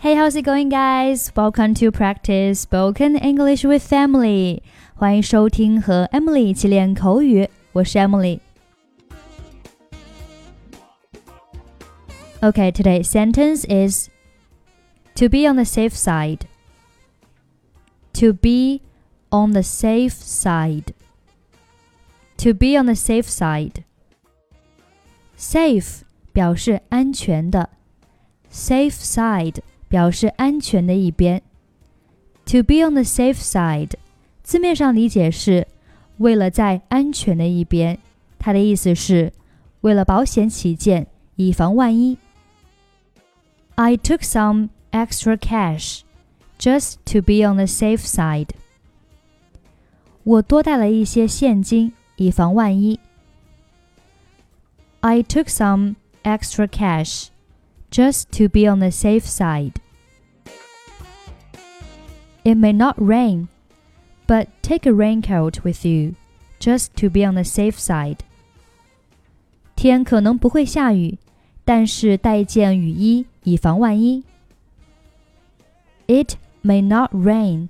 Hey, how's it going, guys? Welcome to practice spoken English with Emily. 欢迎收听和 Emily 一起练口语，我是 Emily。Okay, today's sentence is to be on the safe side. To be on the safe side. To be on the safe side. Safe 表示安全的，safe side 表示安全的一边。To be on the safe side，字面上理解是为了在安全的一边，它的意思是为了保险起见，以防万一。I took some extra cash just to be on the safe side。我多带了一些现金，以防万一。I took some extra cash just to be on the safe side. It may not rain, but take a raincoat with you just to be on the safe side. 天可能不会下雨，但是带一件雨衣以防万一。It may not rain,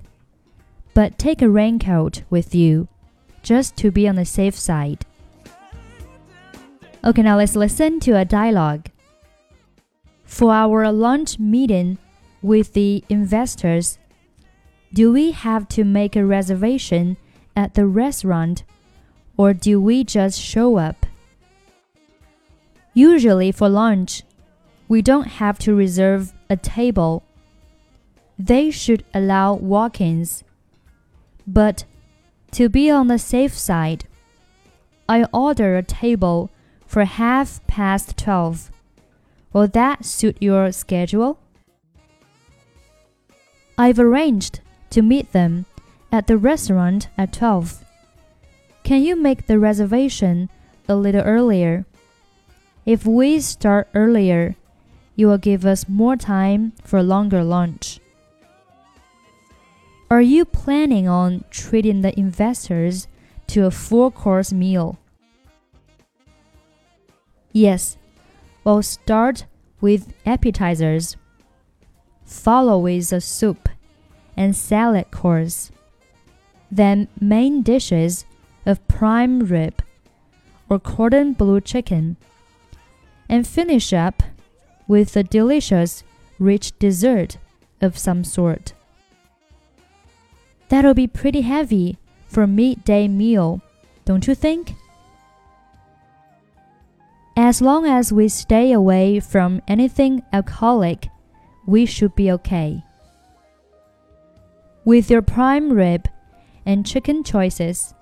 but take a raincoat with you just to be on the safe side. Okay, now let's listen to a dialogue. For our lunch meeting with the investors, do we have to make a reservation at the restaurant or do we just show up? Usually for lunch, we don't have to reserve a table. They should allow walk ins. But to be on the safe side, I order a table for half past 12. Will that suit your schedule? I've arranged to meet them at the restaurant at 12. Can you make the reservation a little earlier? If we start earlier, you will give us more time for a longer lunch. Are you planning on treating the investors to a four course meal? Yes, we'll start with appetizers, follow with a soup and salad course, then main dishes of prime rib or cordon bleu chicken, and finish up with a delicious rich dessert of some sort. That'll be pretty heavy for a midday meal, don't you think? As long as we stay away from anything alcoholic, we should be okay. With your prime rib and chicken choices,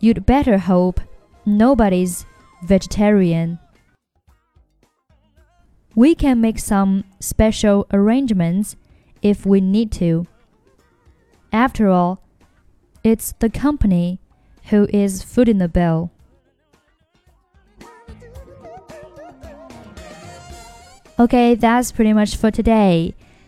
you'd better hope nobody's vegetarian. We can make some special arrangements if we need to. After all, it's the company who is footing the bill. Okay, that's pretty much for today.